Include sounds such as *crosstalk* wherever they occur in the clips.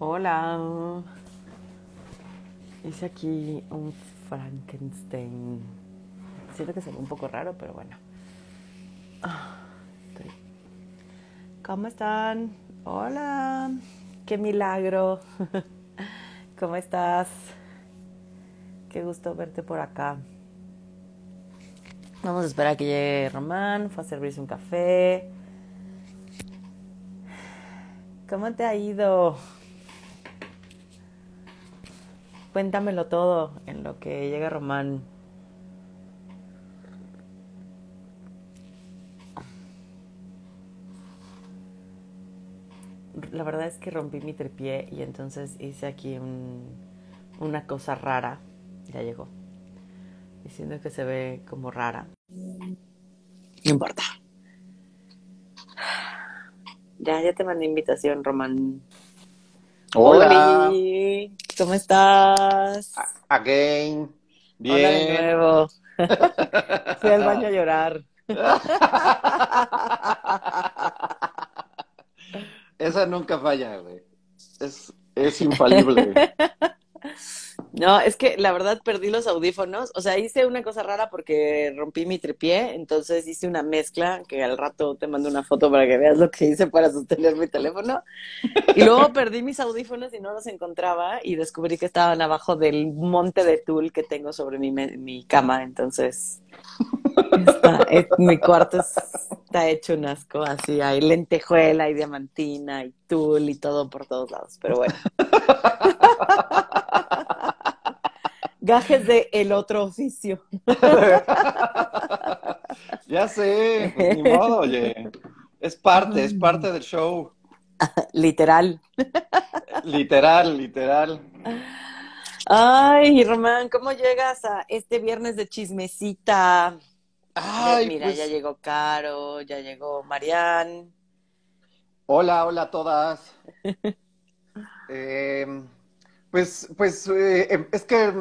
Hola. Hice aquí un Frankenstein. Siento que se ve un poco raro, pero bueno. Ah, ¿Cómo están? Hola. Qué milagro. *laughs* ¿Cómo estás? Qué gusto verte por acá. Vamos a esperar a que llegue Román. Fue a servirse un café. ¿Cómo te ha ido? Cuéntamelo todo en lo que llega Román. La verdad es que rompí mi tripié y entonces hice aquí un- una cosa rara. Ya llegó. Diciendo que se ve como rara. No importa. Ya, ya te mandé invitación, Román. Hola, Oli, ¿cómo estás? again. Hola de Bien. nuevo. *laughs* Fui al baño a llorar. Esa nunca falla, güey. Es, es infalible. *laughs* No, es que la verdad perdí los audífonos. O sea, hice una cosa rara porque rompí mi tripié, entonces hice una mezcla que al rato te mando una foto para que veas lo que hice para sostener mi teléfono. Y luego perdí mis audífonos y no los encontraba y descubrí que estaban abajo del monte de tul que tengo sobre mi, mi cama. Entonces, está- es- mi cuarto es- está hecho un asco, así hay lentejuela y diamantina y tul y todo por todos lados. Pero bueno. *laughs* Gajes de el otro oficio. *laughs* Ya sé, pues ni modo, oye. Es parte, es parte del show. Literal. Literal, literal. Ay, Román, ¿cómo llegas a este viernes de chismecita? Ay, Mira, pues, ya llegó Caro, ya llegó Marián. hola, hola a todas. *laughs* Eh, pues, pues, eh, em, es que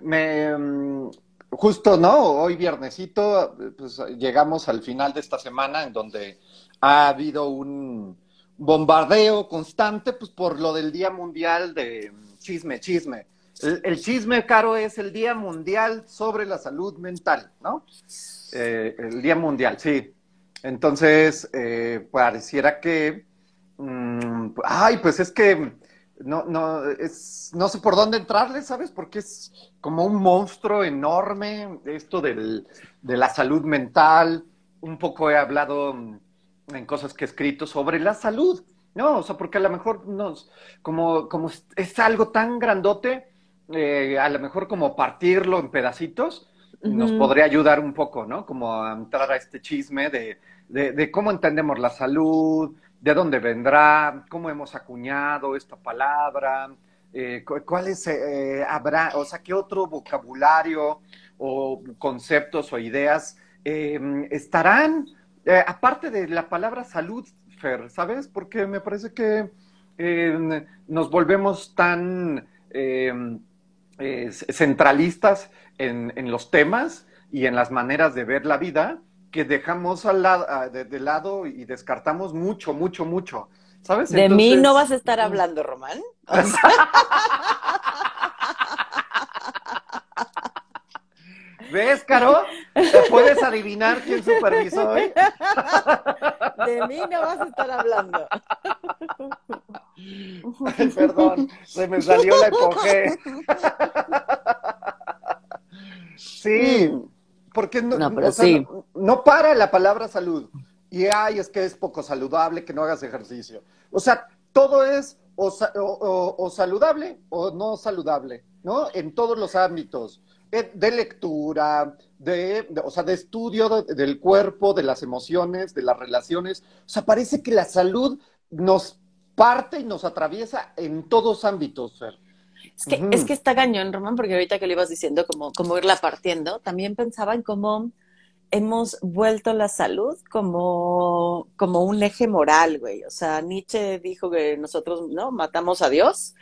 me, mm, justo, ¿no? Hoy viernesito, pues llegamos al final de esta semana en donde ha habido un bombardeo constante, pues por lo del Día Mundial de Chisme, Chisme. El, el chisme, Caro, es el Día Mundial sobre la Salud Mental, ¿no? Eh, el Día Mundial, sí. Entonces, eh, pareciera que, mm, ay, pues es que no, no, es, no sé por dónde entrarle, ¿sabes? Porque es como un monstruo enorme esto del, de la salud mental. Un poco he hablado en cosas que he escrito sobre la salud, ¿no? O sea, porque a lo mejor nos, como, como es, algo tan grandote, eh, a lo mejor como partirlo en pedacitos, nos podría ayudar un poco, ¿no? Como a entrar a este chisme de, de, de cómo entendemos la salud, de dónde vendrá, cómo hemos acuñado esta palabra, eh, cu- cuáles eh, habrá, o sea, qué otro vocabulario o conceptos o ideas eh, estarán, eh, aparte de la palabra salud, Fer, ¿sabes? Porque me parece que eh, nos volvemos tan eh, centralistas en, en los temas y en las maneras de ver la vida que dejamos al lado, de, de lado y descartamos mucho, mucho, mucho. ¿Sabes? De mí no vas a estar hablando, Román. O *laughs* sea, ¿Ves, Caro? ¿Puedes adivinar quién supervisó hoy? *laughs* de mí no vas a estar hablando. *laughs* Ay, perdón, se me salió la epoge. Sí, porque no, No, pero o sea, sí. no, no para la palabra salud. Y ay, es que es poco saludable que no hagas ejercicio. O sea, todo es o, sa- o- o- o saludable o no saludable, ¿no? En todos los ámbitos. De lectura, de, de- o sea, de estudio de- del cuerpo, de las emociones, de las relaciones. O sea, parece que la salud nos parte y nos atraviesa en todos ámbitos, Fer. Es que, es que está cañón, Román, porque ahorita que lo ibas diciendo, como, como irla partiendo, también pensaba en cómo hemos vuelto la salud como, como un eje moral, güey. O sea, Nietzsche dijo que nosotros, ¿no? Matamos a Dios.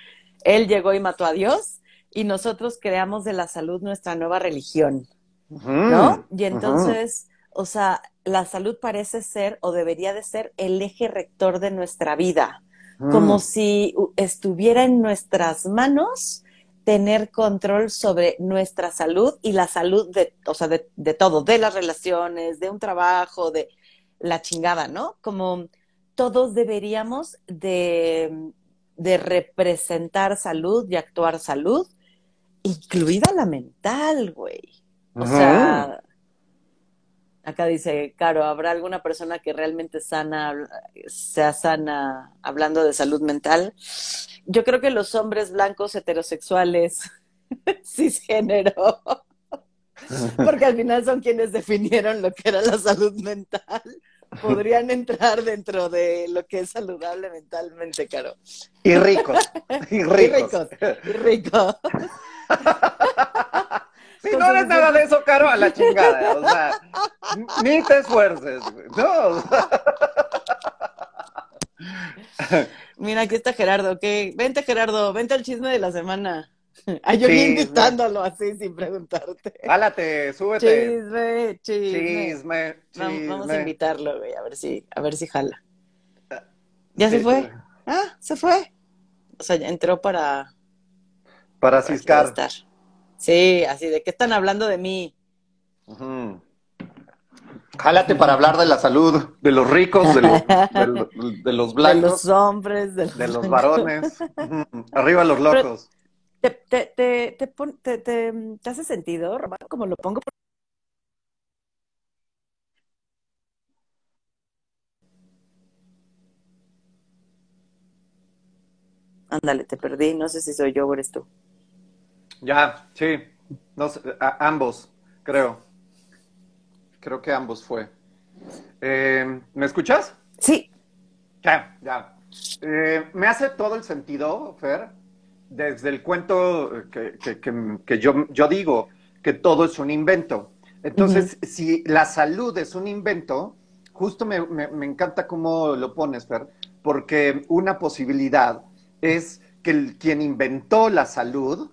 Él llegó y mató a Dios. Y nosotros creamos de la salud nuestra nueva religión, ¿no? Y entonces, o sea, la salud parece ser o debería de ser el eje rector de nuestra vida. Como si estuviera en nuestras manos tener control sobre nuestra salud y la salud de, o sea, de, de, todo, de las relaciones, de un trabajo, de la chingada, ¿no? Como todos deberíamos de, de representar salud y actuar salud, incluida la mental, güey. O sea, acá dice, Caro, ¿habrá alguna persona que realmente sana, sea sana hablando de salud mental? Yo creo que los hombres blancos heterosexuales, *laughs* cisgénero, *laughs* porque al final son quienes definieron lo que era la salud mental, podrían entrar dentro de lo que es saludable mentalmente, Caro. Y ricos. *laughs* Y ricos. Y ricos. Si no eres nada de eso, Caro, a la *laughs* chingada. O sea, ni te esfuerces, No. *laughs* Mira, aquí está Gerardo. ¿qué? Vente, Gerardo, vente al chisme de la semana. *laughs* Ay, yo sí, invitándolo así sin preguntarte. Hálate, súbete. Chisme, chisme. Chisme, chisme. Vamos, a invitarlo, güey, a ver si, a ver si jala. ¿Ya sí, se fue? Ah, se fue. O sea, ya entró para. Para ciscar. Sí, así de qué están hablando de mí. Jálate para hablar de la salud de los ricos, de los, de, los blancos. De los hombres, de los, de los varones. Arriba los locos. ¿Te, te, te, te, te, hace sentido, Romano, como lo pongo? Ándale, te perdí, no sé si soy yo o eres tú. Ya, sí, no sé, ambos, creo. Creo que ambos fue. Eh, ¿Me escuchas? Sí. Ya, ya. Eh, me hace todo el sentido, Fer, desde el cuento que, que, yo, yo, digo que todo es un invento. Entonces, si la salud es un invento, justo me, me, encanta cómo lo pones, Fer, porque una posibilidad es que el, quien inventó la salud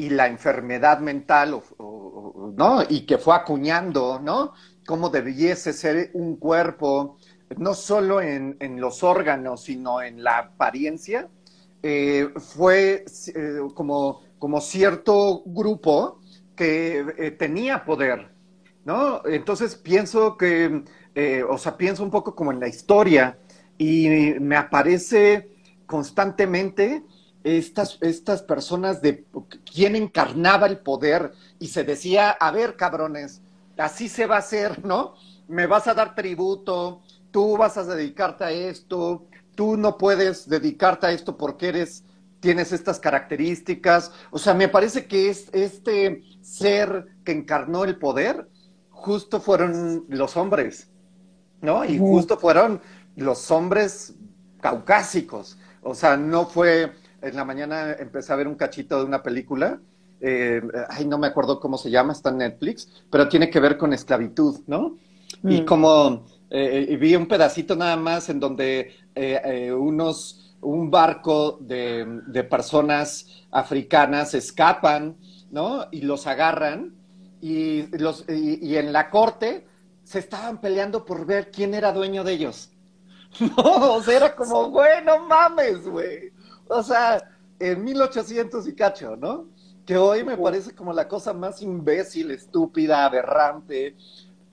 y la enfermedad mental, ¿no? Y que fue acuñando, ¿no? Cómo debiese ser un cuerpo, no solo en, los órganos, sino en la apariencia, eh, fue eh, como, como cierto grupo que eh, tenía poder, ¿no? Entonces pienso que, o sea, pienso un poco como en la historia y me aparece constantemente estas, estas personas de quién encarnaba el poder y se decía, a ver, cabrones, así se va a hacer, ¿no? Me vas a dar tributo, tú vas a dedicarte a esto, tú no puedes dedicarte a esto porque eres, tienes estas características. O sea, me parece que es, este ser que encarnó el poder, justo fueron los hombres, ¿no? Y justo fueron los hombres caucásicos. O sea, no fue, en la mañana empecé a ver un cachito de una película, eh, ay, no me acuerdo cómo se llama, está en Netflix, pero tiene que ver con esclavitud, ¿no? Y mm. como eh, vi un pedacito nada más en donde eh, eh, unos, un barco de, de, personas africanas escapan, ¿no? Y los agarran y, los, y, en la corte se estaban peleando por ver quién era dueño de ellos. *laughs* No, o sea, era como, güey, no mames, güey. O sea, en 1800 y cacho, ¿no? Que hoy me parece como la cosa más imbécil, estúpida, aberrante,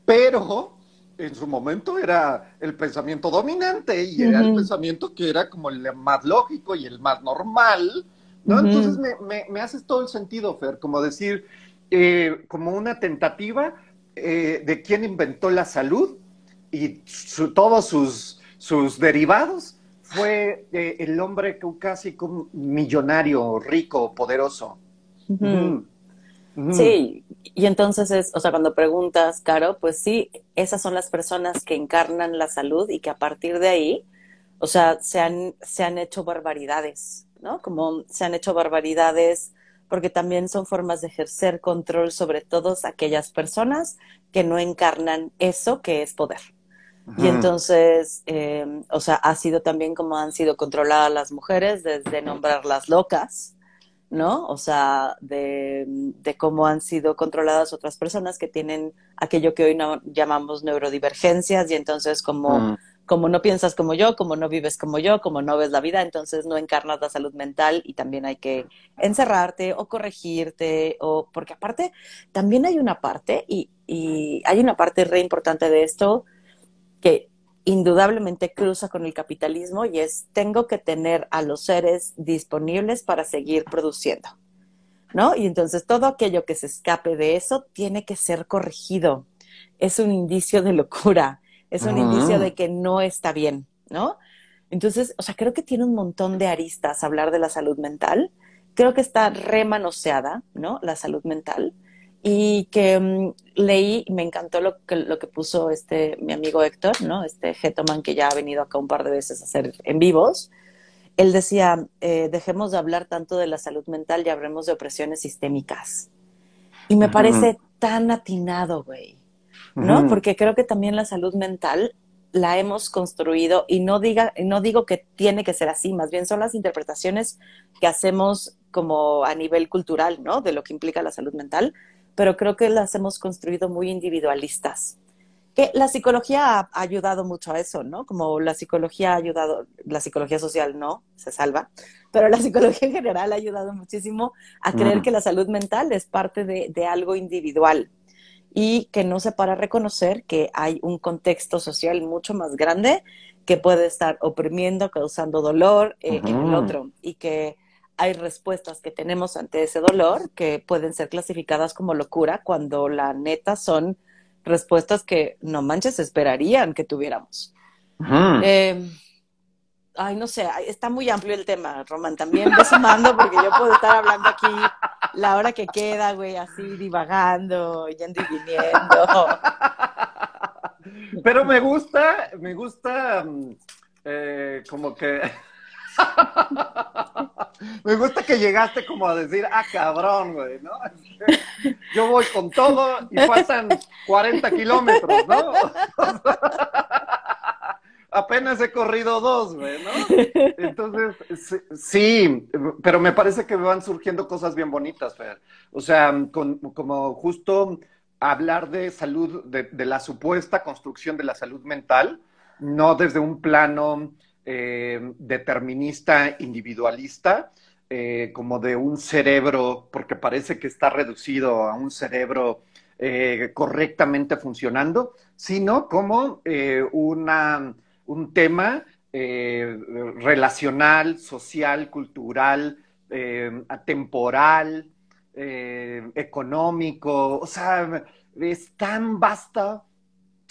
pero en su momento era el pensamiento dominante y era el pensamiento que era como el más lógico y el más normal, ¿no? Entonces me, me, me, haces todo el sentido, Fer, como decir, eh, como una tentativa eh, de quién inventó la salud y todos sus, sus derivados fue eh, el hombre casi como millonario, rico, poderoso. Sí, y entonces es, o sea, cuando preguntas, Caro, pues sí, esas son las personas que encarnan la salud y que a partir de ahí, o sea, se han, se han hecho barbaridades, ¿no? Como se han hecho barbaridades porque también son formas de ejercer control sobre todas aquellas personas que no encarnan eso que es poder. Y entonces, eh, o sea, ha sido también como han sido controladas las mujeres, desde nombrarlas locas, ¿no? O sea, de, cómo han sido controladas otras personas que tienen aquello que hoy no, llamamos neurodivergencias y entonces como, como no piensas como yo, como no vives como yo, como no ves la vida, entonces no encarnas la salud mental y también hay que encerrarte o corregirte, o porque aparte también hay una parte, y, y hay una parte re importante de esto que indudablemente cruza con el capitalismo y es tengo que tener a los seres disponibles para seguir produciendo. ¿No? Y entonces todo aquello que se escape de eso tiene que ser corregido. Es un indicio de locura es un indicio de que no está bien, ¿no? Entonces, o sea, creo que tiene un montón de aristas hablar de la salud mental. Creo que está remanoseada, ¿no? La salud mental. Y que mm, leí y me encantó lo que, lo que puso este, mi amigo Héctor, ¿no? Este Getoman que ya ha venido acá un par de veces a hacer en vivos. Él decía, eh, dejemos de hablar tanto de la salud mental y hablemos de opresiones sistémicas. Y me parece tan atinado, güey. ¿no? Porque creo que también la salud mental la hemos construido y no diga no digo que tiene que ser así, más bien son las interpretaciones que hacemos como a nivel cultural, ¿no? De lo que implica la salud mental, pero creo que las hemos construido muy individualistas. Que la psicología ha ayudado mucho a eso, ¿no? Como la psicología ha ayudado, la psicología social no, se salva, pero la *laughs* psicología en general ha ayudado muchísimo a creer que la salud mental es parte de, de algo individual, y que no se para reconocer que hay un contexto social mucho más grande que puede estar oprimiendo, causando dolor eh, en el otro y que hay respuestas que tenemos ante ese dolor que pueden ser clasificadas como locura cuando la neta son respuestas que no manches esperarían que tuviéramos. Ay, no sé, está muy amplio el tema, Román. También ve sumando porque yo puedo estar hablando aquí la hora que queda, güey, así divagando, yendo y viniendo. Pero me gusta, me gusta mm, eh, como que... me gusta que llegaste como a decir, ah, cabrón, güey, ¿no? *laughs* Yo voy con todo y faltan 40 kilómetros, ¿no? *laughs* apenas he corrido dos, güey, ¿no? Entonces, sí, pero me parece que van surgiendo cosas bien bonitas, Fer. O sea, como justo hablar de salud, de, la supuesta construcción de la salud mental, no desde un plano eh, determinista, individualista, eh, como de un cerebro, porque parece que está reducido a un cerebro eh, correctamente funcionando, sino como una un tema relacional, social, cultural, atemporal, eh, económico. O sea, es tan vasta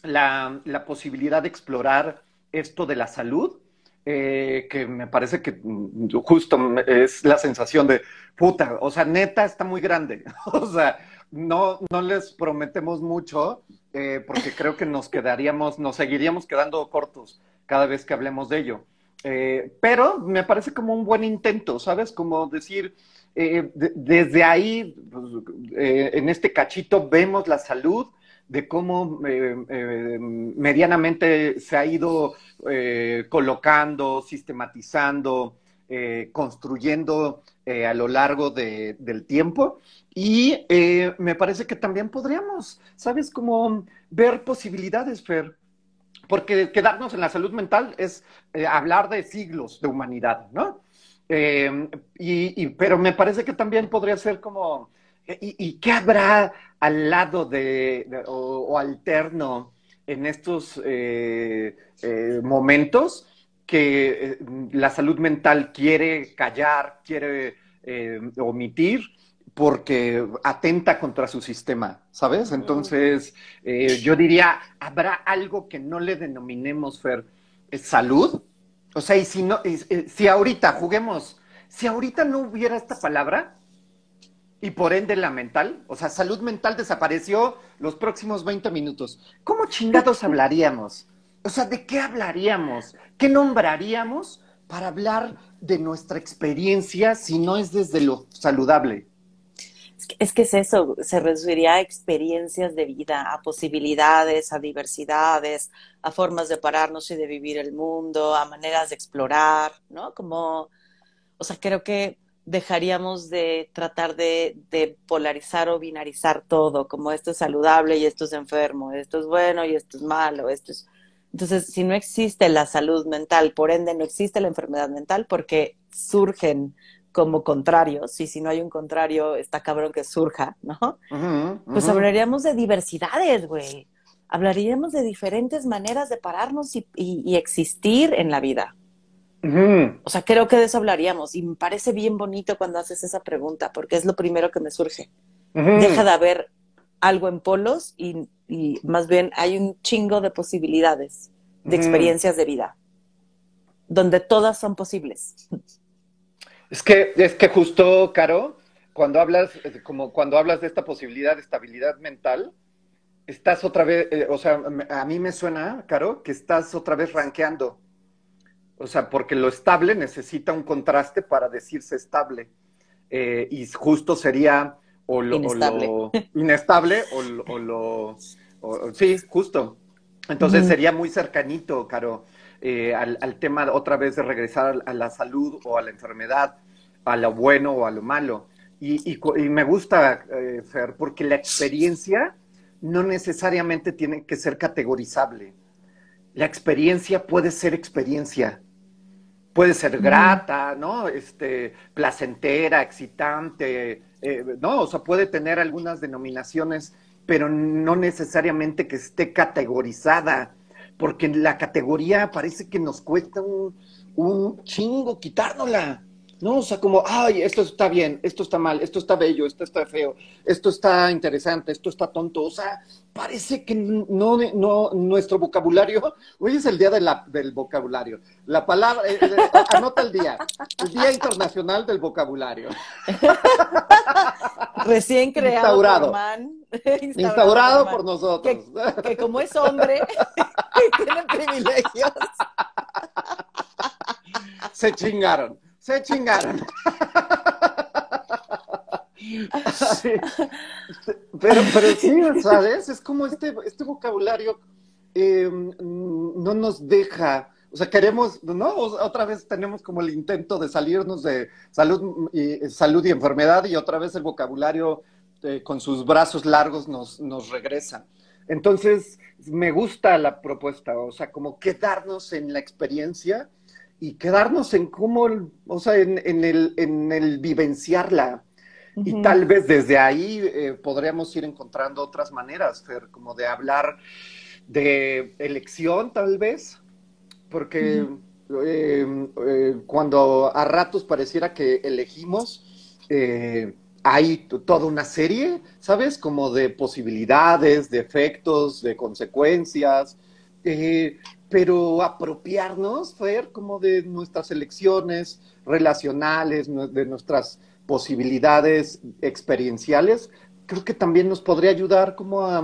la, posibilidad de explorar esto de la salud que me parece que mm, justo es la sensación de puta, o sea, neta está muy grande. *laughs* o sea, no, no les prometemos mucho, eh, porque creo que nos quedaríamos, nos seguiríamos quedando cortos cada vez que hablemos de ello. Eh, pero me parece como un buen intento, ¿sabes? Como decir, eh, desde ahí, pues, en este cachito, vemos la salud de cómo medianamente se ha ido colocando, sistematizando, construyendo a lo largo del tiempo y eh, me parece que también podríamos, ¿sabes? Como ver posibilidades, Fer. Porque quedarnos en la salud mental es eh, hablar de siglos de humanidad, ¿no? Eh, y, pero me parece que también podría ser como, ¿y, qué habrá al lado de, o, alterno en estos momentos que la salud mental quiere callar, quiere omitir? porque atenta contra su sistema, ¿sabes? Entonces, eh, yo diría, ¿habrá algo que no le denominemos, Fer, salud? O sea, y si, no, si ahorita juguemos, si ahorita no hubiera esta palabra, y por ende la mental, o sea, salud mental desapareció los próximos 20 minutos, ¿cómo chingados hablaríamos? O sea, ¿de qué hablaríamos? ¿Qué nombraríamos para hablar de nuestra experiencia si no es desde lo saludable? Es que es eso, se reduciría a experiencias de vida, a posibilidades, a diversidades, a formas de pararnos y de vivir el mundo, a maneras de explorar, ¿no? Como, o sea, creo que dejaríamos de tratar de, de, polarizar o binarizar todo, como esto es saludable y esto es enfermo, esto es bueno y esto es malo, esto es... Entonces, si no existe la salud mental, por ende no existe la enfermedad mental porque surgen como contrarios, y si no hay un contrario, está cabrón que surja, ¿no? Pues hablaríamos de diversidades, güey. Hablaríamos de diferentes maneras de pararnos y, existir en la vida. O sea, creo que de eso hablaríamos. Y me parece bien bonito cuando haces esa pregunta, porque es lo primero que me surge. Deja de haber algo en polos y, más bien hay un chingo de posibilidades, de experiencias de vida, donde todas son posibles. Es que, es que justo, Caro, cuando hablas, como cuando hablas de esta posibilidad de estabilidad mental, estás otra vez, eh, o sea, a mí me suena, Caro, que estás otra vez rankeando. O sea, porque lo estable necesita un contraste para decirse estable. Eh, y justo sería o lo *laughs* inestable o, lo, inestable, o, lo... sí, justo. Entonces sería muy cercanito, Caro, eh, al, tema otra vez de regresar a la salud o a la enfermedad, a lo bueno o a lo malo. Y, y, me gusta, eh, Fer, porque la experiencia no necesariamente tiene que ser categorizable. La experiencia puede ser experiencia. Puede ser grata, ¿no? Este, placentera, excitante, eh, ¿no? O sea, puede tener algunas denominaciones, pero no necesariamente que esté categorizada, porque la categoría parece que nos cuesta un, un chingo quitárnosla. ¿No? O sea, como, ay, esto está bien, esto está mal, esto está bello, esto está feo, esto está interesante, esto está tonto. O sea, parece que no, no nuestro vocabulario, *laughs* hoy es el día de la, del vocabulario. La palabra, eh, eh, anota el día, el Día Internacional del Vocabulario. *laughs* Recién creado *laughs* instaurado. Por instaurado, por nosotros. Que, como es hombre, tiene privilegios. Se chingaron se chingaron. Pero, pero sí, ¿sabes? Es como este, este vocabulario eh, no nos deja, o sea, queremos, ¿no? Otra vez tenemos como el intento de salirnos de salud y, salud y enfermedad y otra vez el vocabulario eh, con sus brazos largos nos, nos regresa. Entonces, me gusta la propuesta, o sea, como quedarnos en la experiencia y quedarnos en cómo, o sea, en, el, en el vivenciarla. Y tal vez desde ahí eh, podríamos ir encontrando otras maneras, Fer, como de hablar de elección, tal vez, porque em, eh, cuando a ratos pareciera que elegimos, eh, hay toda una serie, ¿sabes? Como de posibilidades, de efectos, de consecuencias pero apropiarnos, Fer, como de nuestras elecciones relacionales, de nuestras posibilidades experienciales, creo que también nos podría ayudar como a,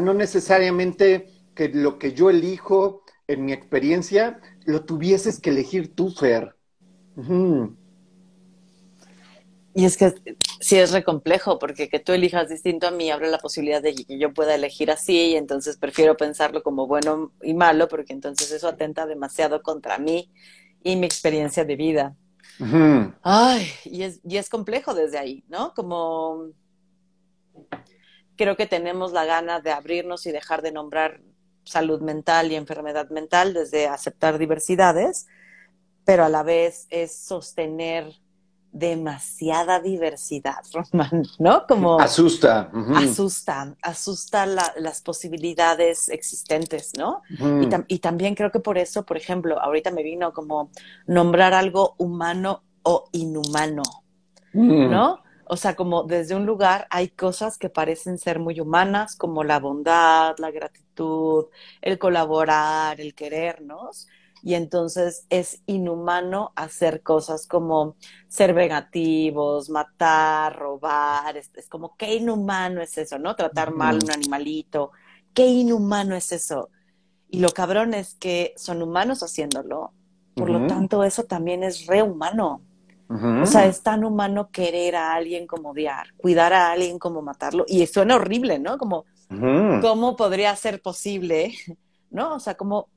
no necesariamente que lo que yo elijo en mi experiencia lo tuvieses que elegir tú, Fer. Y es que sí es re complejo, porque que tú elijas distinto a mí abre la posibilidad de que yo pueda elegir así, y entonces prefiero pensarlo como bueno y malo, porque entonces eso atenta demasiado contra mí y mi experiencia de vida. Ay, y es, y es complejo desde ahí, ¿no? Como creo que tenemos la gana de abrirnos y dejar de nombrar salud mental y enfermedad mental desde aceptar diversidades, pero a la vez es sostener demasiada diversidad, *laughs* Román, ¿no? Como asusta, asusta, asusta las posibilidades existentes, ¿no? y, también creo que por eso, por ejemplo, ahorita me vino como nombrar algo humano o inhumano. ¿no? O sea, como desde un lugar hay cosas que parecen ser muy humanas, como la bondad, la gratitud, el colaborar, el querernos, y entonces es inhumano hacer cosas como ser vengativos, matar, robar, es, como qué inhumano es eso, ¿no? Tratar mal a un animalito, qué inhumano es eso. Y lo cabrón es que son humanos haciéndolo, por lo tanto eso también es rehumano. O sea, es tan humano querer a alguien como odiar, cuidar a alguien como matarlo. Y suena horrible, ¿no? Como, ¿cómo podría ser posible? *laughs* ¿No? O sea, como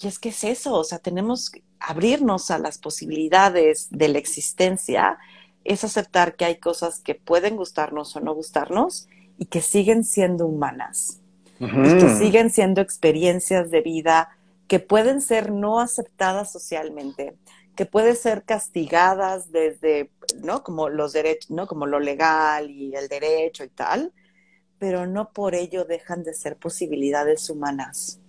y es que es eso, o sea, tenemos que abrirnos a las posibilidades de la existencia, es aceptar que hay cosas que pueden gustarnos o no gustarnos y que siguen siendo humanas. Y que siguen siendo experiencias de vida que pueden ser no aceptadas socialmente, que pueden ser castigadas desde, ¿no? Como los derechos, ¿no? Como lo legal y el derecho y tal, pero no por ello dejan de ser posibilidades humanas.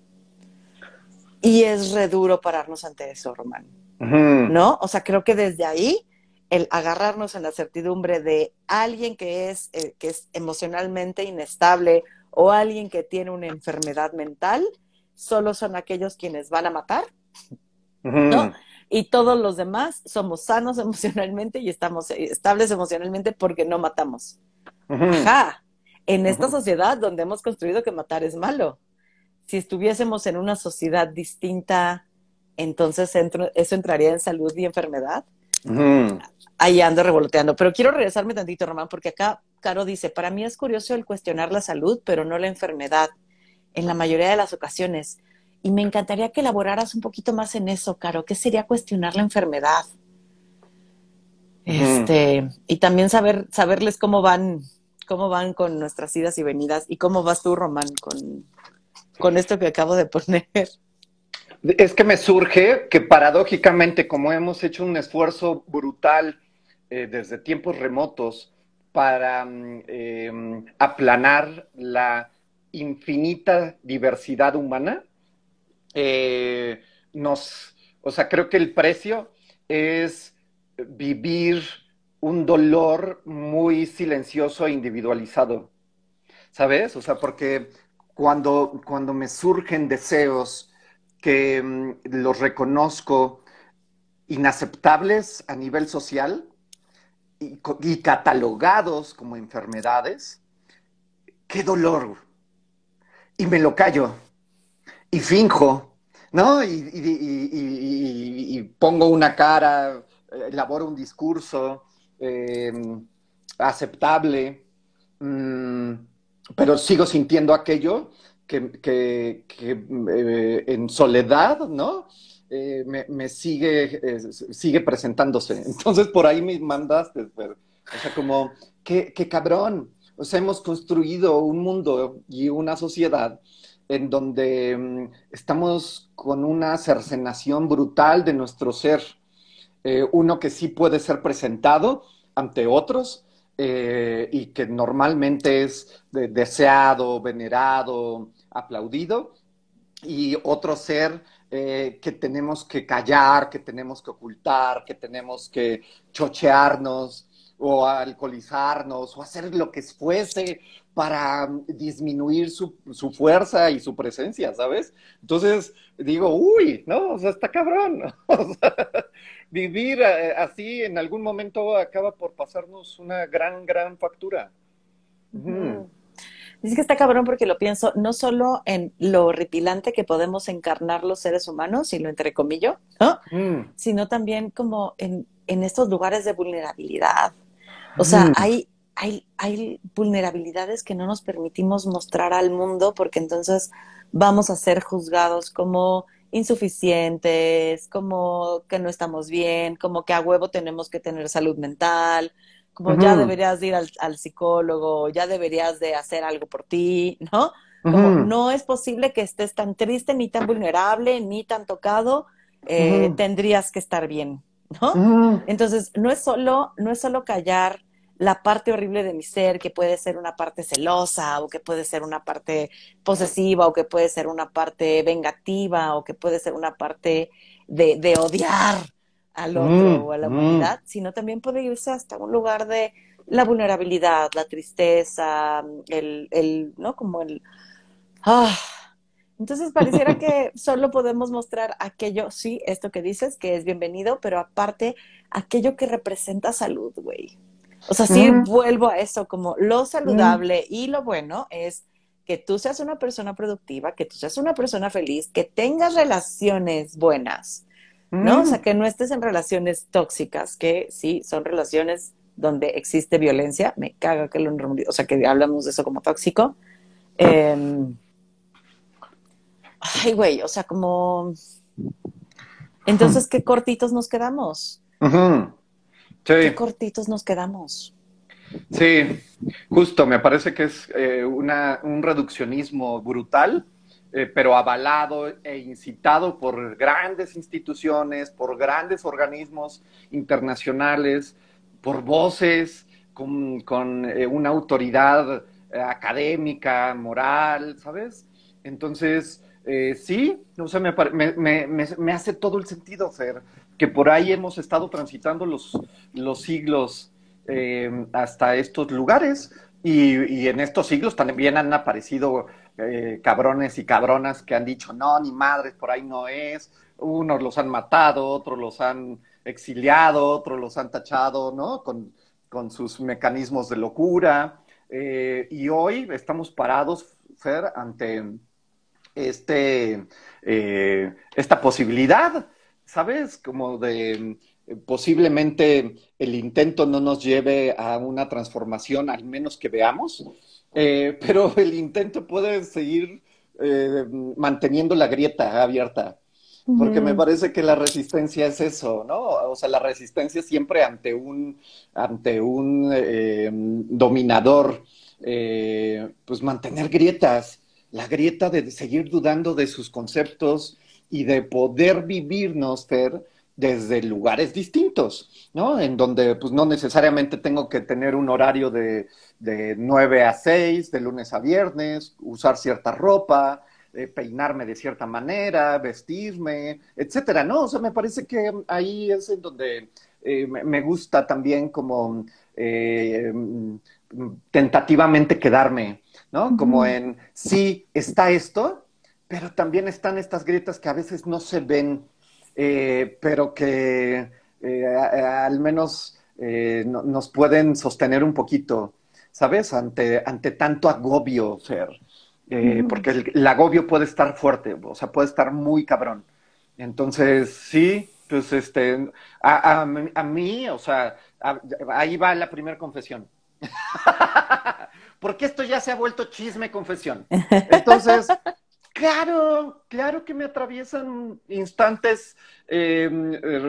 Y es re duro pararnos ante eso, Román. ¿No? O sea, creo que desde ahí el agarrarnos en la certidumbre de alguien que es, eh, que es emocionalmente inestable o alguien que tiene una enfermedad mental, solo son aquellos quienes van a matar, ¿no? Y todos los demás somos sanos *laughs* emocionalmente y estamos estables emocionalmente porque no matamos. Ajá. En esta sociedad donde hemos construido que matar es malo. Si estuviésemos en una sociedad distinta, entonces eso entraría en salud y enfermedad. Ahí ando revoloteando. Pero quiero regresarme tantito, Román, porque acá Caro dice, para mí es curioso el cuestionar la salud, pero no la enfermedad, en la mayoría de las ocasiones. Y me encantaría que elaboraras un poquito más en eso, Caro. ¿Qué sería cuestionar la enfermedad? Este, y también saber, saberles cómo van, cómo van con nuestras idas y venidas, y cómo vas tú, Román, con, con esto que acabo de poner. Es que me surge que paradójicamente, como hemos hecho un esfuerzo brutal eh, desde tiempos remotos para mm, em, aplanar la infinita diversidad humana, eh, nos, o sea, creo que el precio es vivir un dolor muy silencioso e individualizado, ¿sabes? O sea, porque cuando, cuando me surgen deseos que mm, los reconozco inaceptables a nivel social y, catalogados como enfermedades, qué dolor. Y me lo callo y finjo, ¿no? Y, pongo una cara, elaboro un discurso em, aceptable, mm, pero sigo sintiendo aquello que, eh, en soledad, ¿no? Eh, me, sigue, eh, sigue presentándose. Entonces por ahí me mandaste, o sea, como, qué, qué cabrón. O sea, hemos construido un mundo y una sociedad en donde mm, estamos con una cercenación brutal de nuestro ser. uno que sí puede ser presentado ante otros y que normalmente es deseado, venerado, aplaudido y otro ser eh, que tenemos que callar, que tenemos que ocultar, que tenemos que chochearnos o alcoholizarnos o hacer lo que fuese para disminuir su, fuerza y su presencia, ¿sabes? Entonces digo, uy, no, o sea, está cabrón. *laughs* vivir eh, así en algún momento acaba por pasarnos una gran, gran factura. Es que está cabrón porque lo pienso no solo en lo horripilante que podemos encarnar los seres humanos, y lo entrecomillo, ¿no? Mm. Sino también como en, estos lugares de vulnerabilidad. O sea, mm. hay, hay, hay vulnerabilidades que no nos permitimos mostrar al mundo porque entonces vamos a ser juzgados como insuficientes, como que no estamos bien, como que a huevo tenemos que tener salud mental, como ya deberías ir al, psicólogo, ya deberías de hacer algo por ti, ¿no? Como no es posible que estés tan triste, ni tan vulnerable, ni tan tocado, eh, tendrías que estar bien, ¿no? Entonces, no es solo, no es solo callar la parte horrible de mi ser, que puede ser una parte celosa, o que puede ser una parte posesiva, o que puede ser una parte vengativa, o que puede ser una parte de, de odiar, al otro mm, o a la mm. humanidad, sino también puede irse hasta un lugar de la vulnerabilidad, la tristeza, el, el ¿no? Como el... Ah. Entonces pareciera que *laughs* solo podemos mostrar aquello, sí, esto que dices, que es bienvenido, pero aparte aquello que representa salud, güey. O sea, sí mm. vuelvo a eso, como lo saludable y lo bueno es que tú seas una persona productiva, que tú seas una persona feliz, que tengas relaciones buenas, ¿no? O sea, que no estés en relaciones tóxicas, que sí, son relaciones donde existe violencia, me caga que lo o sea, que hablamos de eso como tóxico. Em, ay, güey, o sea, como... Entonces, ¿qué cortitos nos quedamos? Sí. ¿Qué cortitos nos quedamos? Sí, justo, me parece que es eh, una, un reduccionismo brutal eh, pero avalado e incitado por grandes instituciones, por grandes organismos internacionales, por voces con, con eh, una autoridad académica, moral, ¿sabes? Entonces, sí, o sea, me, me, me, me, hace todo el sentido, Fer, que por ahí hemos estado transitando los, los siglos hasta estos lugares y, en estos siglos también han aparecido eh, cabrones y cabronas que han dicho, no, ni madres, por ahí no es. Unos los han matado, otros los han exiliado, otros los han tachado, ¿no? Con, con sus mecanismos de locura. Eh, y hoy estamos parados, Fer, ante este, eh, esta posibilidad, ¿sabes? Como de posiblemente el intento no nos lleve a una transformación, al menos que veamos, eh, pero el intento puede seguir eh, manteniendo la grieta abierta, porque me parece que la resistencia es eso, ¿no? O sea, la resistencia siempre ante un, ante un eh, dominador, pues mantener grietas, la grieta de seguir dudando de sus conceptos y de poder vivirnos, Fer, desde lugares distintos, ¿no? En donde pues no necesariamente tengo que tener un horario de, de 9 a 6, de lunes a viernes, usar cierta ropa, eh, peinarme de cierta manera, vestirme, etcétera, ¿no? O sea, me parece que ahí es en donde eh, me gusta también como eh, tentativamente quedarme, ¿no? Como en, sí, está esto, pero también están estas grietas que a veces no se ven eh, pero que eh, al menos eh, nos pueden sostener un poquito, ¿sabes? Ante, ante tanto agobio, Fer. Porque el, agobio puede estar fuerte, o sea, puede estar muy cabrón. Entonces, sí, pues este, a, a, mí, o sea, ahí va la primera confesión. *laughs* Porque esto ya se ha vuelto chisme confesión. *laughs* Entonces, Claro, claro que me atraviesan instantes eh,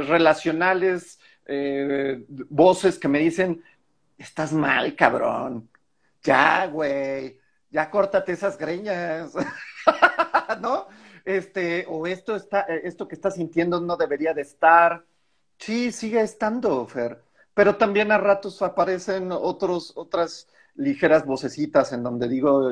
relacionales, eh, voces que me dicen, estás mal, cabrón. Ya, güey, ya córtate esas greñas. *laughs* ¿No? Este, o esto está, esto que estás sintiendo no debería de estar. Sí, sigue estando, Fer. Pero también a ratos aparecen otros, otras ligeras vocecitas en donde digo,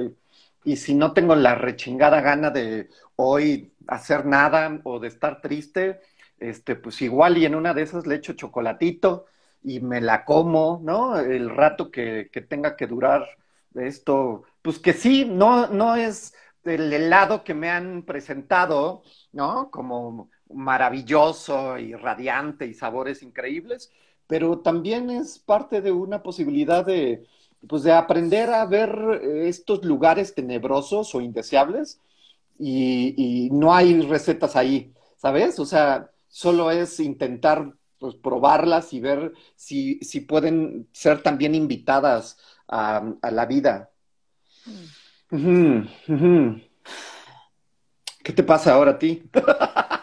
y si no tengo la rechingada gana de hoy hacer nada o de estar triste, este, pues igual y en una de esas le echo chocolatito y me la como, ¿no? El rato que, que tenga que durar esto, pues que sí, no, no es el helado que me han presentado, ¿no? Como maravilloso y radiante y sabores increíbles, pero también es parte de una posibilidad de, pues de aprender a ver eh, estos lugares tenebrosos o indeseables y, no hay recetas ahí, ¿sabes? O sea, solo es intentar pues, probarlas y ver si, si pueden ser también invitadas a, la vida. Mm. ¿Qué te pasa ahora a ti? *laughs*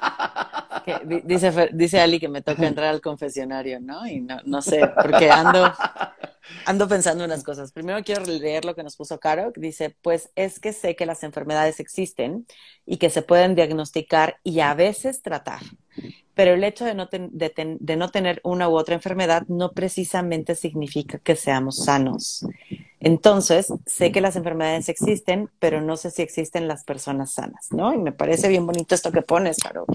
dice, dice Ali que me toca entrar al confesionario, ¿no? Y no, no sé, porque ando, ando pensando unas cosas. Primero quiero leer lo que nos puso Caro, dice, pues es que sé que las enfermedades existen y que se pueden diagnosticar y a veces tratar. Pero el hecho de no, de no tener una u otra enfermedad no precisamente significa que seamos sanos. Entonces, sé que las enfermedades existen, pero no sé si existen las personas sanas, ¿no? Y me parece bien bonito esto que pones, Caro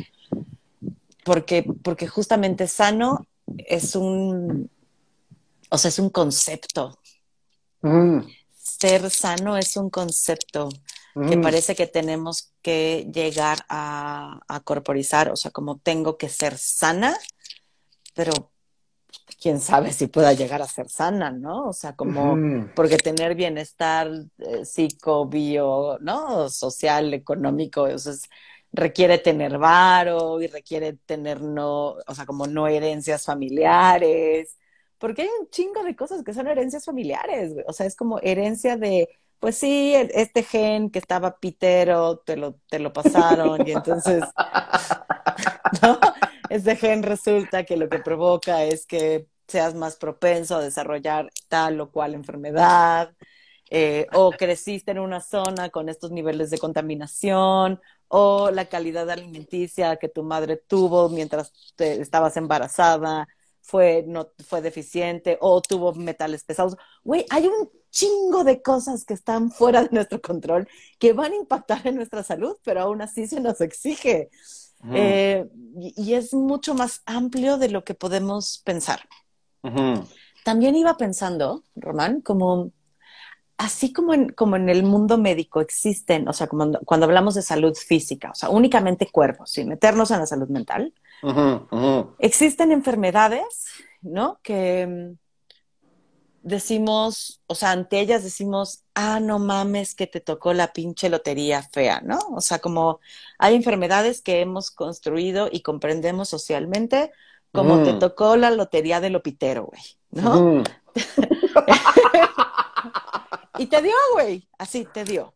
porque, porque justamente sano es un, o sea, es un concepto. Mm. Ser sano es un concepto que mm. parece que tenemos que llegar a, a, corporizar, o sea, como tengo que ser sana, pero quién sabe si pueda llegar a ser sana, ¿no? O sea, como, mm. porque tener bienestar eh, psico, bio, ¿no? Social, económico, o sea, es, requiere tener varo y requiere tener no, o sea, como no herencias familiares, porque hay un chingo de cosas que son herencias familiares, o sea, es como herencia de, pues sí, e, este gen que estaba pitero, te lo, te lo pasaron y entonces. *laughs* Este gen resulta que lo que provoca es que seas más propenso a desarrollar tal o cual enfermedad. Eh, o creciste en una zona con estos niveles de contaminación, o la calidad alimenticia que tu madre tuvo mientras te, estabas embarazada fue, no, fue deficiente, o tuvo metales pesados. Güey, hay un chingo de cosas que están fuera de nuestro control que van a impactar en nuestra salud, pero aún así se nos exige. Eh, y, es mucho más amplio de lo que podemos pensar. También iba pensando, Román, como así como en, como en el mundo médico existen, o sea, como cuando hablamos de salud física, o sea, únicamente cuerpos, sin meternos en la salud mental, existen enfermedades, ¿no? Que mm, decimos, o sea, ante ellas decimos, ah, no mames que te tocó la pinche lotería fea, ¿no? O sea, como hay enfermedades que hemos construido y comprendemos socialmente, como te tocó la lotería del opitero, güey, ¿no? *laughs* *laughs* Y te dio, güey, así te dio.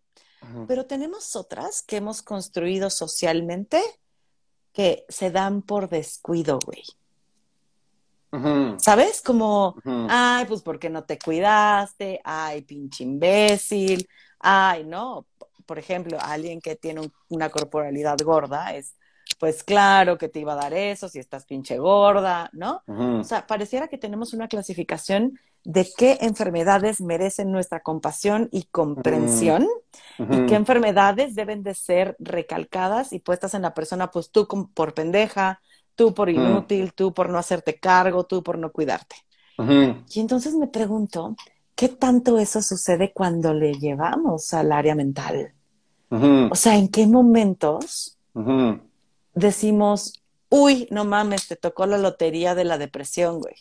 Pero tenemos otras que hemos construido socialmente que se dan por descuido, güey. ¿Sabes? Como, ay, pues porque no te cuidaste, ay, pinche imbécil, ay, no. Por ejemplo, alguien que tiene una corporalidad gorda es, pues claro que te iba a dar eso si estás pinche gorda, ¿no? O sea, pareciera que tenemos una clasificación de qué enfermedades merecen nuestra compasión y comprensión y qué enfermedades deben de ser recalcadas y puestas en la persona, pues tú por pendeja, tú por inútil, tú por no hacerte cargo, tú por no cuidarte. Y entonces me pregunto, ¿qué tanto eso sucede cuando le llevamos al área mental? O sea, ¿en qué momentos decimos, uy, no mames, te tocó la lotería de la depresión, güey?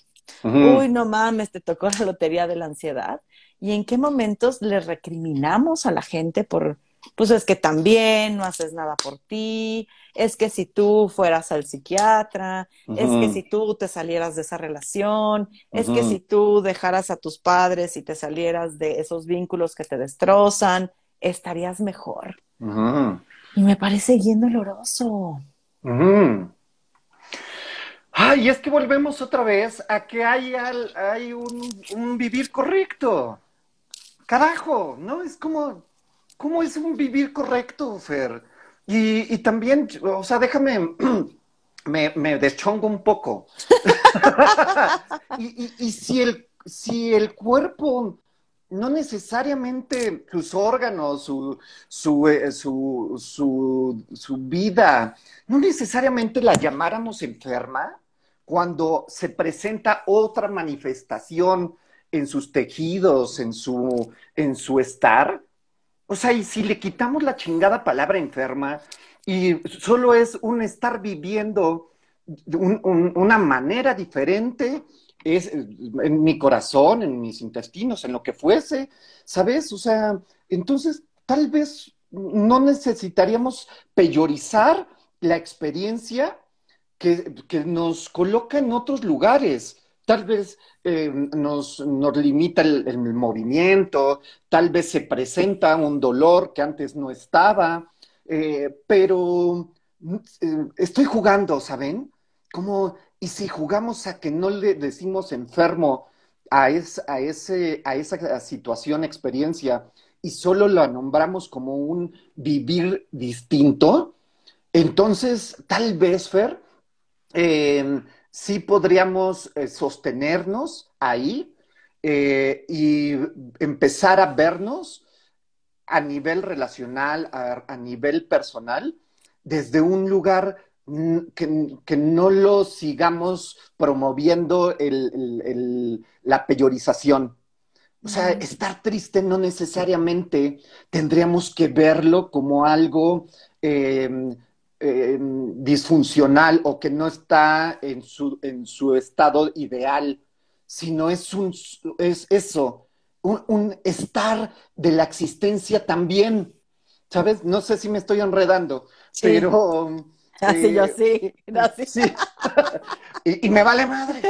Uy, no mames, te tocó la lotería de la ansiedad. ¿Y en qué momentos le recriminamos a la gente por, pues es que también no haces nada por ti, es que si tú fueras al psiquiatra, es que si tú te salieras de esa relación, es que si tú dejaras a tus padres y te salieras de esos vínculos que te destrozan, estarías mejor. Y me parece bien doloroso. Ay, es que volvemos otra vez a que hay, un, vivir correcto. Carajo, ¿no? Es como, ¿cómo es un vivir correcto, Fer? Y, también, o sea, déjame, *clears throat* me, me deschongo un poco. *laughs* y, si, el, si el cuerpo no necesariamente sus órganos, su, su, eh, su, su, su, vida, no necesariamente la llamáramos enferma, cuando se presenta otra manifestación en sus tejidos, en su, en su estar. O sea, y si le quitamos la chingada palabra enferma y solo es un estar viviendo una manera diferente, es en mi corazón, en mis intestinos, en lo que fuese, ¿sabes? O sea, entonces tal vez no necesitaríamos peyorizar la experiencia que, nos coloca en otros lugares. Tal vez eh, nos, nos, limita el, movimiento, tal vez se presenta un dolor que antes no estaba, eh, pero eh, estoy jugando, ¿saben? Como, y si jugamos a que no le decimos enfermo a, a, ese, a esa situación, experiencia, y solo la nombramos como un vivir distinto, entonces tal vez, Fer, eh, sí podríamos eh, sostenernos ahí eh, y empezar a vernos a nivel relacional, a, nivel personal, desde un lugar que, no lo sigamos promoviendo la peyorización. O sea, estar triste no necesariamente tendríamos que verlo como algo Disfuncional o que no está en su, en su estado ideal, sino es, un, es eso, un, estar de la existencia también. ¿Sabes? No sé si me estoy enredando, pero... Así eh, yo sí, *laughs* sí. y, me vale madre.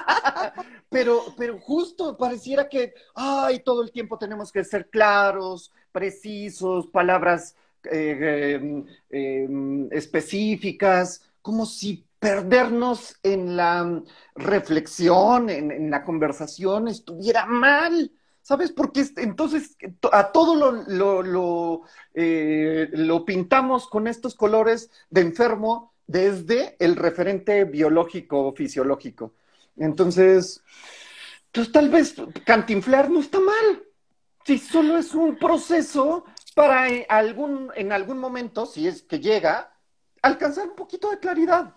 *laughs* pero, pero justo pareciera que, ay, todo el tiempo tenemos que ser claros, precisos, palabras eh, em, em, específicas, como si perdernos en la reflexión, en, la conversación, estuviera mal, ¿sabes? Porque entonces a todo lo, lo, eh, lo pintamos con estos colores de enfermo desde el referente biológico o fisiológico. Entonces, pues tal vez cantinflar no está mal. Si solo es un proceso para en algún, en algún momento, si es que llega, alcanzar un poquito de claridad.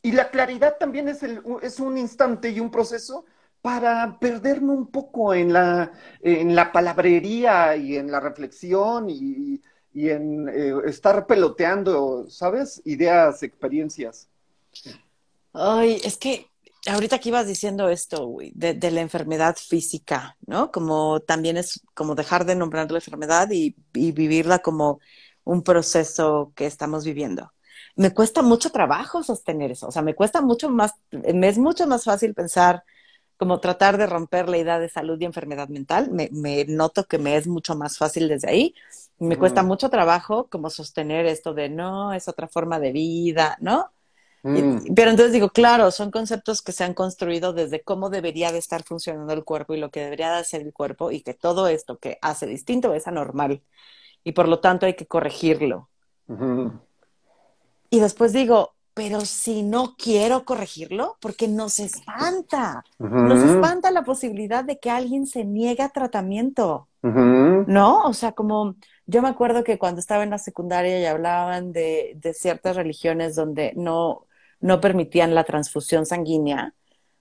Y la claridad también es, el, es un instante y un proceso para perderme un poco en la, en la palabrería y en la reflexión y, y en eh, estar peloteando, ¿sabes? Ideas, experiencias. Ay, es que ahorita que ibas diciendo esto, güey, de, de, la enfermedad física, ¿no? Como también es como dejar de nombrar la enfermedad y, y vivirla como un proceso que estamos viviendo. Me cuesta mucho trabajo sostener eso, o sea, me cuesta mucho más, me es mucho más fácil pensar como tratar de romper la idea de salud y enfermedad mental. Me, me noto que me es mucho más fácil desde ahí. Me mm. cuesta mucho trabajo como sostener esto de no, es otra forma de vida, ¿no? Mm. pero entonces digo, claro, son conceptos que se han construido desde cómo debería de estar funcionando el cuerpo y lo que debería de hacer el cuerpo y que todo esto que hace distinto es anormal y por lo tanto hay que corregirlo. Y después digo, pero si no quiero corregirlo, porque nos espanta, nos espanta la posibilidad de que alguien se niegue a tratamiento, ¿no? O sea, como yo me acuerdo que cuando estaba en la secundaria y hablaban de, de ciertas religiones donde no, no permitían la transfusión sanguínea,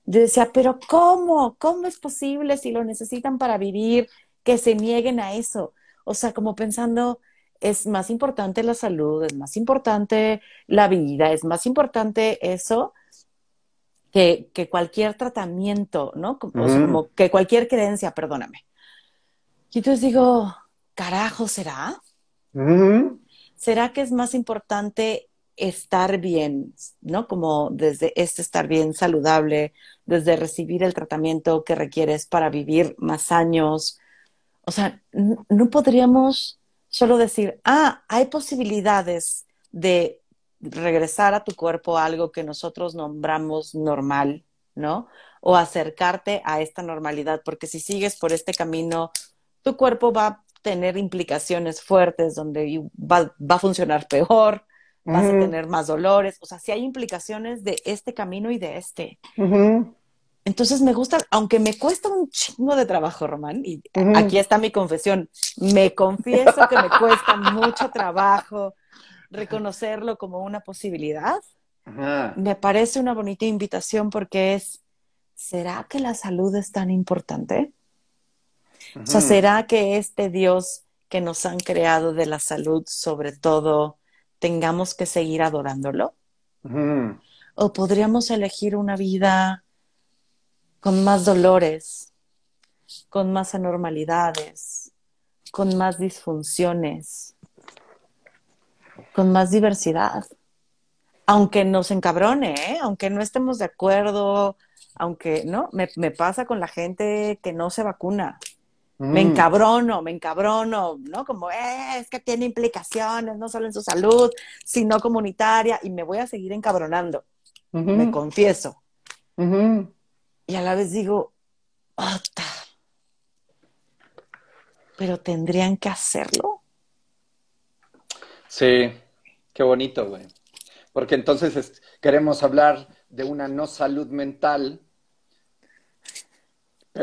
yo decía, pero ¿cómo? ¿Cómo es posible si lo necesitan para vivir que se nieguen a eso? O sea, como pensando, es más importante la salud, es más importante la vida, es más importante eso que, que cualquier tratamiento, ¿no? Como, o sea, como que cualquier creencia, perdóname. Y entonces digo, carajo, ¿será? ¿Será que es más importante estar bien, ¿no? Como desde este estar bien saludable, desde recibir el tratamiento que requieres para vivir más años. O sea, no podríamos solo decir, ah, hay posibilidades de regresar a tu cuerpo algo que nosotros nombramos normal, ¿no? O acercarte a esta normalidad, porque si sigues por este camino, tu cuerpo va a tener implicaciones fuertes donde va, va a funcionar peor, vas a tener más dolores, o sea, si hay implicaciones de este camino y de este. Entonces me gusta, aunque me cuesta un chingo de trabajo, Román, y aquí está mi confesión, me confieso que me cuesta *laughs* mucho trabajo reconocerlo como una posibilidad. Me parece una bonita invitación porque es, ¿será que la salud es tan importante? O sea, ¿será que este Dios que nos han creado de la salud, sobre todo, tengamos que seguir adorándolo? ¿O podríamos elegir una vida con más dolores, con más anormalidades, con más disfunciones, con más diversidad. Aunque nos encabrone, ¿eh? aunque no estemos de acuerdo, aunque, ¿no? Me, me pasa con la gente que no se vacuna. Me mm. encabrono, me encabrono, ¿no? Como, eh, es que tiene implicaciones, no solo en su salud, sino comunitaria, y me voy a seguir encabronando, me confieso. Y a la vez digo, ¡Ota! Pero tendrían que hacerlo. Sí, qué bonito, güey. Porque entonces queremos hablar de una no salud mental,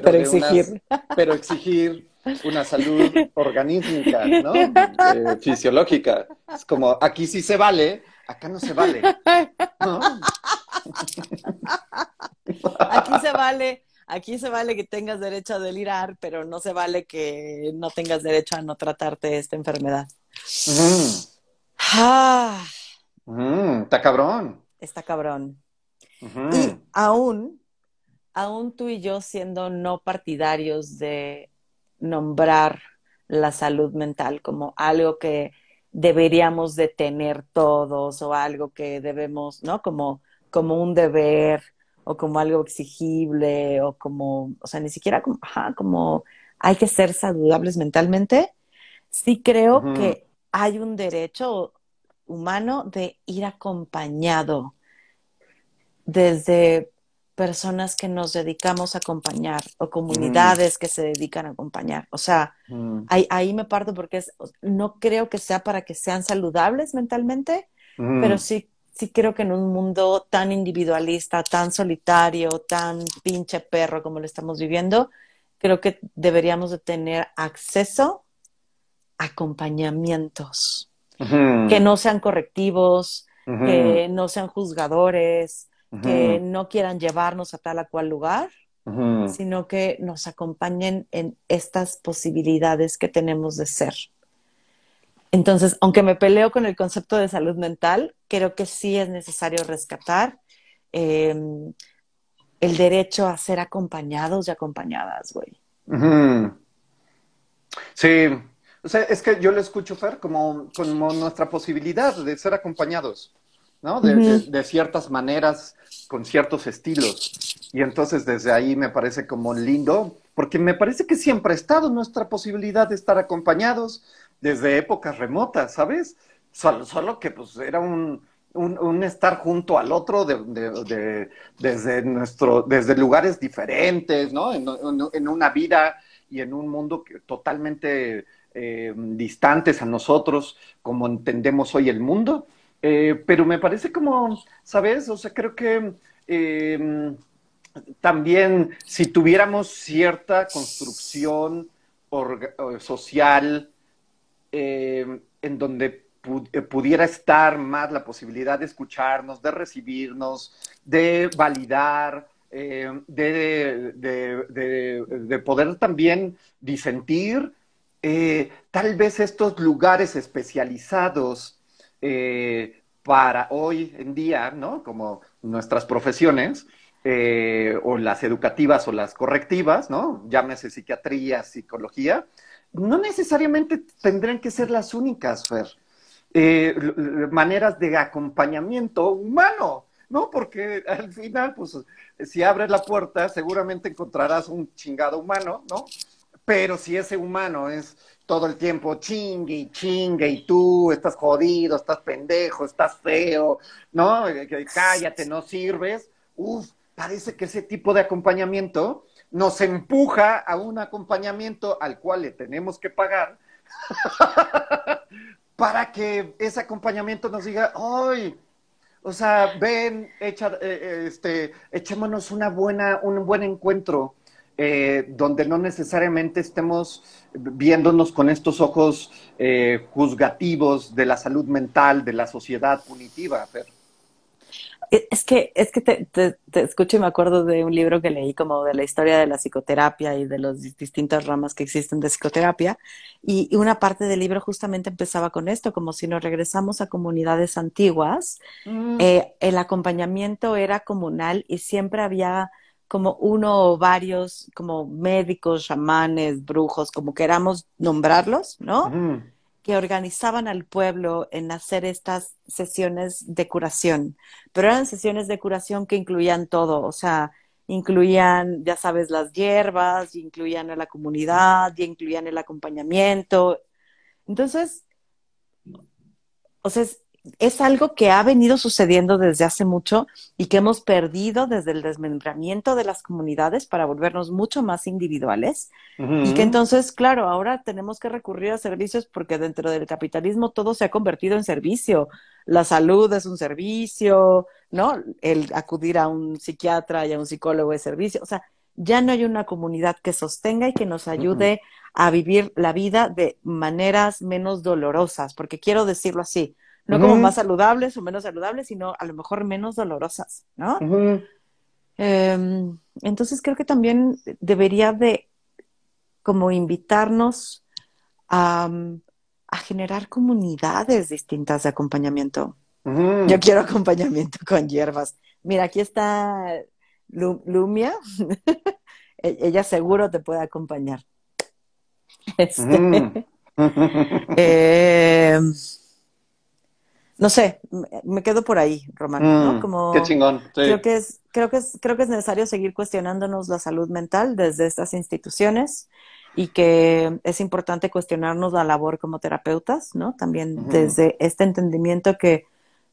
pero, exigir. pero exigir una salud organística, ¿no? Eh, fisiológica. Es como, aquí sí se vale, acá no se vale. ¿no? Aquí se vale, aquí se vale que tengas derecho a delirar, pero no se vale que no tengas derecho a no tratarte esta enfermedad. Ah. está cabrón. Está cabrón. Y aún, aún tú y yo siendo no partidarios de nombrar la salud mental como algo que deberíamos de tener todos o algo que debemos, ¿no? Como, como un deber o como algo exigible o como, o sea, ni siquiera como, ajá, como hay que ser saludables mentalmente, sí creo que hay un derecho humano de ir acompañado desde personas que nos dedicamos a acompañar o comunidades que se dedican a acompañar. O sea, Mm. ahí, ahí me parto porque es, no creo que sea para que sean saludables mentalmente, Mm. pero sí, sí creo que en un mundo tan individualista, tan solitario, tan pinche perro como lo estamos viviendo, creo que deberíamos de tener acceso a acompañamientos que no sean correctivos, que no sean juzgadores, que no quieran llevarnos a tal a cual lugar, sino que nos acompañen en estas posibilidades que tenemos de ser. Entonces, aunque me peleo con el concepto de salud mental, creo que sí es necesario rescatar eh, el derecho a ser acompañados y acompañadas, güey. Sí, o sea, es que yo lo escucho, Fer, como, como nuestra posibilidad de ser acompañados, ¿no? De, de- Ujú. de ciertas maneras, con ciertos estilos. Y entonces desde ahí me parece como lindo, porque me parece que siempre ha estado nuestra posibilidad de estar acompañados desde épocas remotas, ¿sabes? Solo, solo que pues era un, un, estar junto al otro de, de- de- desde, nuestro, desde lugares diferentes, ¿no? En una vida y en un mundo que- totalmente eh, distantes a nosotros, como entendemos hoy el mundo. Eh, pero me parece como, ¿sabes? O sea, creo que eh, también si tuviéramos cierta construcción social eh, en donde pu- pudiera estar más la posibilidad de escucharnos, de recibirnos, de validar, de, de- de- de poder también disentir, tal vez estos lugares especializados eh, para hoy en día, ¿no? Como nuestras profesiones, eh, o las educativas o las correctivas, ¿no? Llámese psiquiatría, psicología, no necesariamente tendrán que ser las únicas, Fer. Eh, maneras de acompañamiento humano, ¿no? Porque al final, pues, si abres la puerta, seguramente encontrarás un chingado humano, ¿no? Pero si ese humano es todo el tiempo chingue y chingue y tú estás jodido, estás pendejo, estás feo, ¿no? Cállate, no sirves. Uf, parece que ese tipo de acompañamiento nos empuja a un acompañamiento al cual le tenemos que pagar *laughs* para que ese acompañamiento nos diga, ¡ay! O sea, ven, echa, eh, eh, este, echémonos una buena, un buen encuentro, eh, donde no necesariamente estemos viéndonos con estos ojos eh, juzgativos de la salud mental, de la sociedad punitiva, Fer. E, Es que, es que te, te- te escucho y me acuerdo de un libro que leí como de la historia de la psicoterapia y de las dis- distintas ramas que existen de psicoterapia. Y, y una parte del libro justamente empezaba con esto, como si nos regresamos a comunidades antiguas, Mm, eh, el acompañamiento era comunal y siempre había como uno o varios como médicos, chamanes, brujos, como queramos nombrarlos, ¿no? que organizaban al pueblo en hacer estas sesiones de curación, pero eran sesiones de curación que incluían todo, o sea, incluían, ya sabes, las hierbas, y incluían a la comunidad, y incluían el acompañamiento. Entonces, o sea, es, es algo que ha venido sucediendo desde hace mucho y que hemos perdido desde el desmembramiento de las comunidades para volvernos mucho más individuales. Y que entonces, claro, ahora tenemos que recurrir a servicios porque dentro del capitalismo todo se ha convertido en servicio. La salud es un servicio, ¿no? El acudir a un psiquiatra y a un psicólogo es servicio. O sea, ya no hay una comunidad que sostenga y que nos ayude a vivir la vida de maneras menos dolorosas, porque quiero decirlo así, no como más saludables o menos saludables, sino a lo mejor menos dolorosas, ¿no? Eh, entonces creo que también debería de como invitarnos a, a generar comunidades distintas de acompañamiento. Yo quiero acompañamiento *laughs* con hierbas. Mira, aquí está Lu- Lumia. *laughs* E- Ella seguro te puede acompañar. *laughs* Este, eh, no sé, me- quedo por ahí, Román, ¿no? Mm, Como Qué chingón. sí. Creo que es, creo que es, creo que es necesario seguir cuestionándonos la salud mental desde estas instituciones y que es importante cuestionarnos la labor como terapeutas, ¿no? También desde este entendimiento que,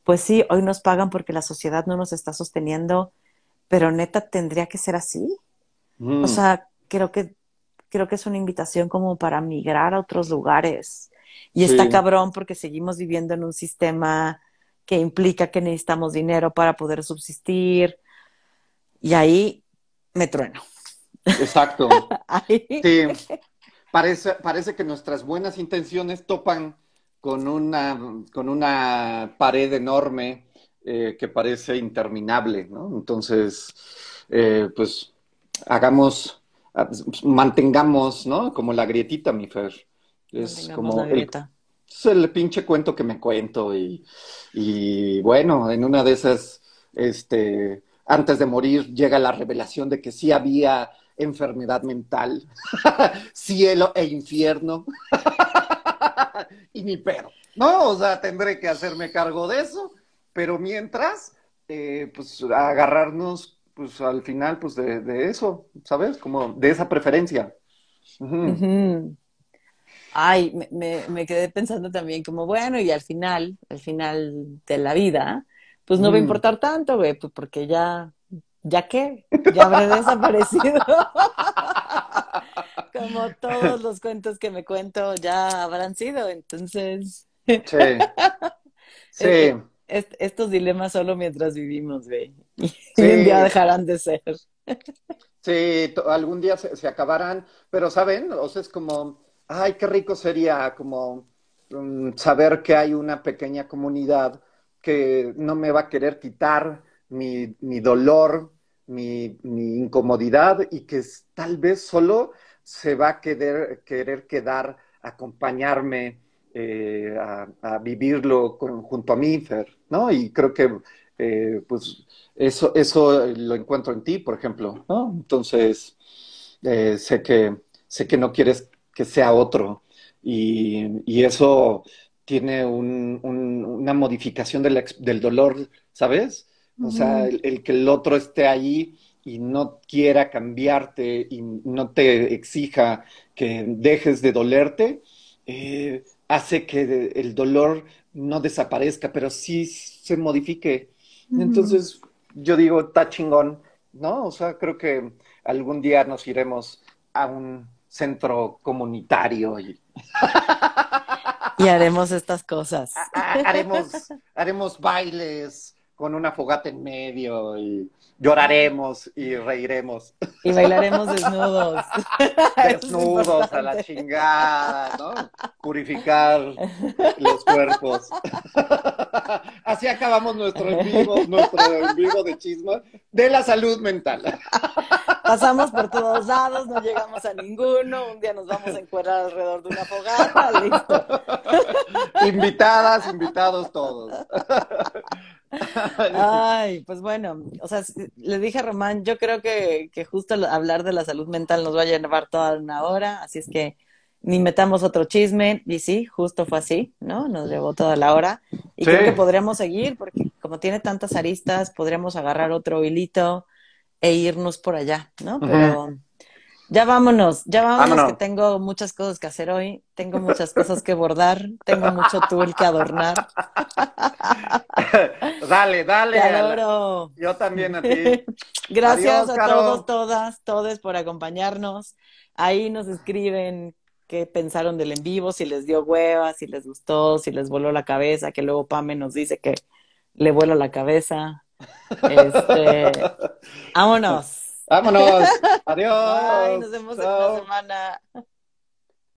pues sí, hoy nos pagan porque la sociedad no nos está sosteniendo, pero neta tendría que ser así. Mm. O sea, creo que creo que es una invitación como para migrar a otros lugares. Y está cabrón porque seguimos viviendo en un sistema que implica que necesitamos dinero para poder subsistir. Y ahí me trueno. Exacto. *laughs* Ahí. Sí. Parece, parece que nuestras buenas intenciones topan con una, con una pared enorme eh, que parece interminable, ¿no? Entonces, eh, pues hagamos, ah, mantengamos, ¿no? Como la grietita, mi Fer. Es como el, es el pinche cuento que me cuento y, y bueno, en una de esas, este, antes de morir llega la revelación de que sí había enfermedad mental, *laughs* cielo e infierno *laughs* y mi pedo. No, o sea, tendré que hacerme cargo de eso, pero mientras, eh, pues agarrarnos, pues al final, pues de, de eso, ¿sabes? Como de esa preferencia. Ay, me, me, me quedé pensando también como, bueno, y al final, al final de la vida, pues no va a Mm. importar tanto, güey, pues porque ya, ¿ya qué? Ya habré *laughs* desaparecido. *laughs* Como todos los cuentos que me cuento ya habrán sido, entonces, Sí, *laughs* sí. est- estos dilemas solo mientras vivimos, güey. Y Sí. un día dejarán de ser. Sí, algún día se, se acabarán, pero ¿saben? O sea, es como, ay, qué rico sería como mm, saber que hay una pequeña comunidad que no me va a querer quitar mi, mi dolor, mi, mi incomodidad y que tal vez solo se va a querer, querer quedar, acompañarme eh, a, a vivirlo con- junto a mí, ¿no? Y creo que, eh, pues, eso, eso lo encuentro en ti, por ejemplo, ¿no? Entonces, eh, sé que, sé que no quieres que sea otro y, y eso tiene un- un- una modificación del, del dolor, ¿sabes? O sea, el, el que el otro esté ahí y no quiera cambiarte y no te exija que dejes de dolerte, eh, hace que el dolor no desaparezca, pero sí se modifique. Entonces, yo digo, está chingón, ¿no? O sea, creo que algún día nos iremos a un centro comunitario y Y haremos estas cosas. a- *laughs* a- haremos, haremos bailes con una fogata en medio y lloraremos y reiremos Y bailaremos desnudos. *laughs* Es desnudos a la chingada, ¿no? Purificar los cuerpos. *laughs* Así acabamos nuestro en vivo, nuestro en vivo de chisma de la salud mental. Pasamos por todos lados, no llegamos a ninguno. Un día nos vamos a encuadrar alrededor de una fogata, listo. *laughs* Invitadas, invitados todos. Ay, pues bueno, o sea, le dije a Román, yo creo que, que justo hablar de la salud mental nos va a llevar toda una hora, así es que ni metamos otro chisme. Y sí, justo fue así, ¿no? Nos llevó toda la hora. Y Sí. creo que podríamos seguir, porque como tiene tantas aristas, podríamos agarrar otro hilito e irnos por allá, ¿no? Pero ya vámonos, ya vámonos, Vámonos. que tengo muchas cosas que hacer hoy, tengo muchas cosas que bordar, tengo mucho tul que adornar. *laughs* Dale, dale. Te adoro. Yo también a ti. *laughs* Gracias Adiós, a Caro. todos, todas, todes por acompañarnos. Ahí nos escriben qué pensaron del en vivo, si les dio hueva, si les gustó, si les voló la cabeza, que luego Pame nos dice que le vuela la cabeza. Este, *laughs* vámonos. Vámonos. *laughs* Adiós. Bye, nos vemos en Chao. una semana.